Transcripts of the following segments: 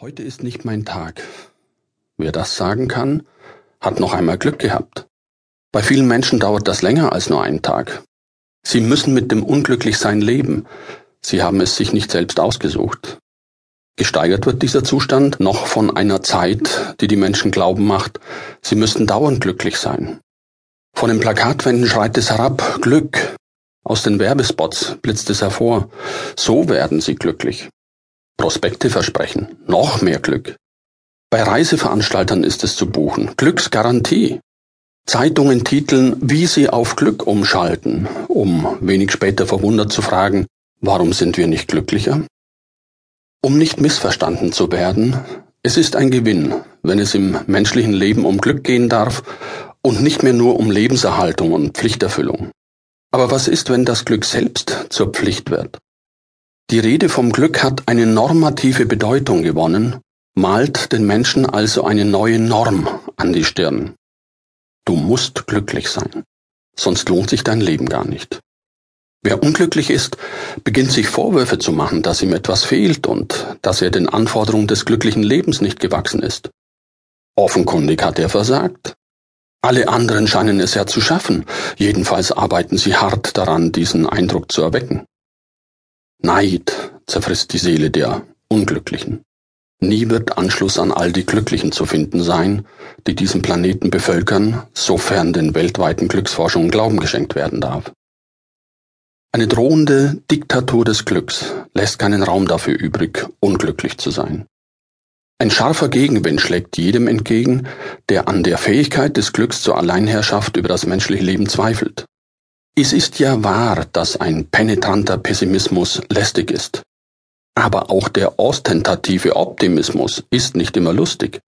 Heute ist nicht mein Tag. Wer das sagen kann, hat noch einmal Glück gehabt. Bei vielen Menschen dauert das länger als nur einen Tag. Sie müssen mit dem Unglücklichsein leben. Sie haben es sich nicht selbst ausgesucht. Gesteigert wird dieser Zustand noch von einer Zeit, die die Menschen glauben macht, sie müssten dauernd glücklich sein. Von den Plakatwänden schreit es herab, Glück. Aus den Werbespots blitzt es hervor, so werden sie glücklich. Prospekte versprechen noch mehr Glück. Bei Reiseveranstaltern ist es zu buchen. Glücksgarantie. Zeitungen titeln, wie sie auf Glück umschalten, um wenig später verwundert zu fragen, warum sind wir nicht glücklicher? Um nicht missverstanden zu werden, es ist ein Gewinn, wenn es im menschlichen Leben um Glück gehen darf und nicht mehr nur um Lebenserhaltung und Pflichterfüllung. Aber was ist, wenn das Glück selbst zur Pflicht wird? Die Rede vom Glück hat eine normative Bedeutung gewonnen, malt den Menschen also eine neue Norm an die Stirn. Du musst glücklich sein, sonst lohnt sich dein Leben gar nicht. Wer unglücklich ist, beginnt sich Vorwürfe zu machen, dass ihm etwas fehlt und dass er den Anforderungen des glücklichen Lebens nicht gewachsen ist. Offenkundig hat er versagt. Alle anderen scheinen es ja zu schaffen, jedenfalls arbeiten sie hart daran, diesen Eindruck zu erwecken. Neid zerfrisst die Seele der Unglücklichen. Nie wird Anschluss an all die Glücklichen zu finden sein, die diesen Planeten bevölkern, sofern den weltweiten Glücksforschungen Glauben geschenkt werden darf. Eine drohende Diktatur des Glücks lässt keinen Raum dafür übrig, unglücklich zu sein. Ein scharfer Gegenwind schlägt jedem entgegen, der an der Fähigkeit des Glücks zur Alleinherrschaft über das menschliche Leben zweifelt. Es ist ja wahr, dass ein penetranter Pessimismus lästig ist. Aber auch der ostentative Optimismus ist nicht immer lustig.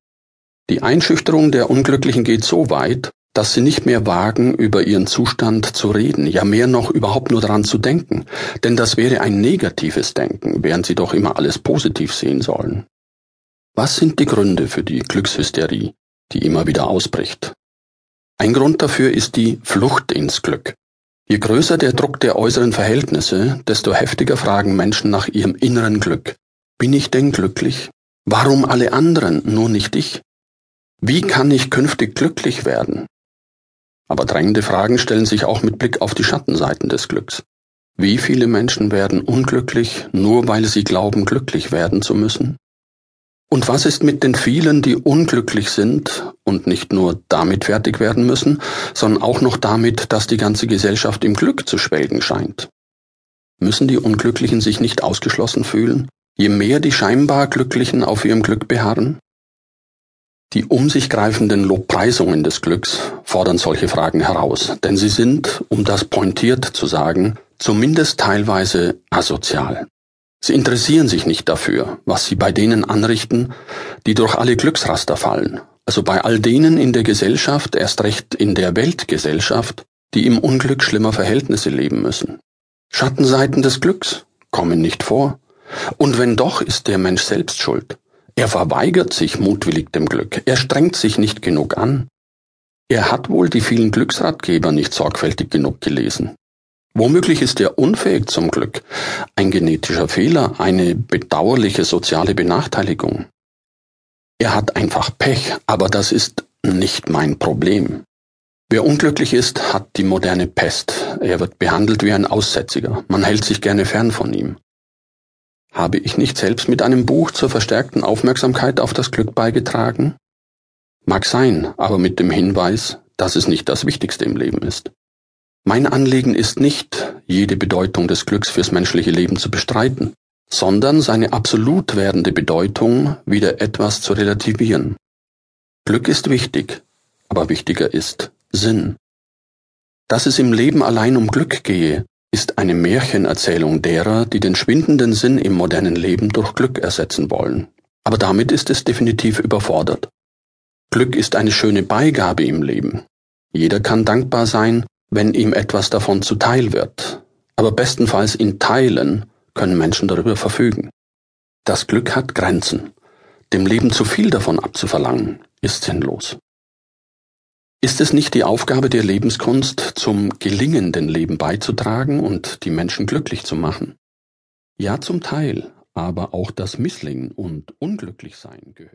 Die Einschüchterung der Unglücklichen geht so weit, dass sie nicht mehr wagen, über ihren Zustand zu reden, ja mehr noch überhaupt nur daran zu denken, denn das wäre ein negatives Denken, während sie doch immer alles positiv sehen sollen. Was sind die Gründe für die Glückshysterie, die immer wieder ausbricht? Ein Grund dafür ist die Flucht ins Glück. Je größer der Druck der äußeren Verhältnisse, desto heftiger fragen Menschen nach ihrem inneren Glück. Bin ich denn glücklich? Warum alle anderen, nur nicht ich? Wie kann ich künftig glücklich werden? Aber drängende Fragen stellen sich auch mit Blick auf die Schattenseiten des Glücks. Wie viele Menschen werden unglücklich, nur weil sie glauben, glücklich werden zu müssen? Und was ist mit den vielen, die unglücklich sind und nicht nur damit fertig werden müssen, sondern auch noch damit, dass die ganze Gesellschaft im Glück zu schwelgen scheint? Müssen die Unglücklichen sich nicht ausgeschlossen fühlen, je mehr die scheinbar Glücklichen auf ihrem Glück beharren? Die um sich greifenden Lobpreisungen des Glücks fordern solche Fragen heraus, denn sie sind, um das pointiert zu sagen, zumindest teilweise asozial. Sie interessieren sich nicht dafür, was sie bei denen anrichten, die durch alle Glücksraster fallen, also bei all denen in der Gesellschaft, erst recht in der Weltgesellschaft, die im Unglück schlimmer Verhältnisse leben müssen. Schattenseiten des Glücks kommen nicht vor. Und wenn doch, ist der Mensch selbst schuld. Er verweigert sich mutwillig dem Glück, er strengt sich nicht genug an. Er hat wohl die vielen Glücksratgeber nicht sorgfältig genug gelesen. Womöglich ist er unfähig zum Glück, ein genetischer Fehler, eine bedauerliche soziale Benachteiligung. Er hat einfach Pech, aber das ist nicht mein Problem. Wer unglücklich ist, hat die moderne Pest. Er wird behandelt wie ein Aussätziger. Man hält sich gerne fern von ihm. Habe ich nicht selbst mit einem Buch zur verstärkten Aufmerksamkeit auf das Glück beigetragen? Mag sein, aber mit dem Hinweis, dass es nicht das Wichtigste im Leben ist. Mein Anliegen ist nicht, jede Bedeutung des Glücks fürs menschliche Leben zu bestreiten, sondern seine absolut werdende Bedeutung wieder etwas zu relativieren. Glück ist wichtig, aber wichtiger ist Sinn. Dass es im Leben allein um Glück gehe, ist eine Märchenerzählung derer, die den schwindenden Sinn im modernen Leben durch Glück ersetzen wollen. Aber damit ist es definitiv überfordert. Glück ist eine schöne Beigabe im Leben. Jeder kann dankbar sein, wenn ihm etwas davon zuteil wird. Aber bestenfalls in Teilen können Menschen darüber verfügen. Das Glück hat Grenzen. Dem Leben zu viel davon abzuverlangen, ist sinnlos. Ist es nicht die Aufgabe der Lebenskunst, zum gelingenden Leben beizutragen und die Menschen glücklich zu machen? Ja, zum Teil, Aber auch das Misslingen und Unglücklichsein gehört.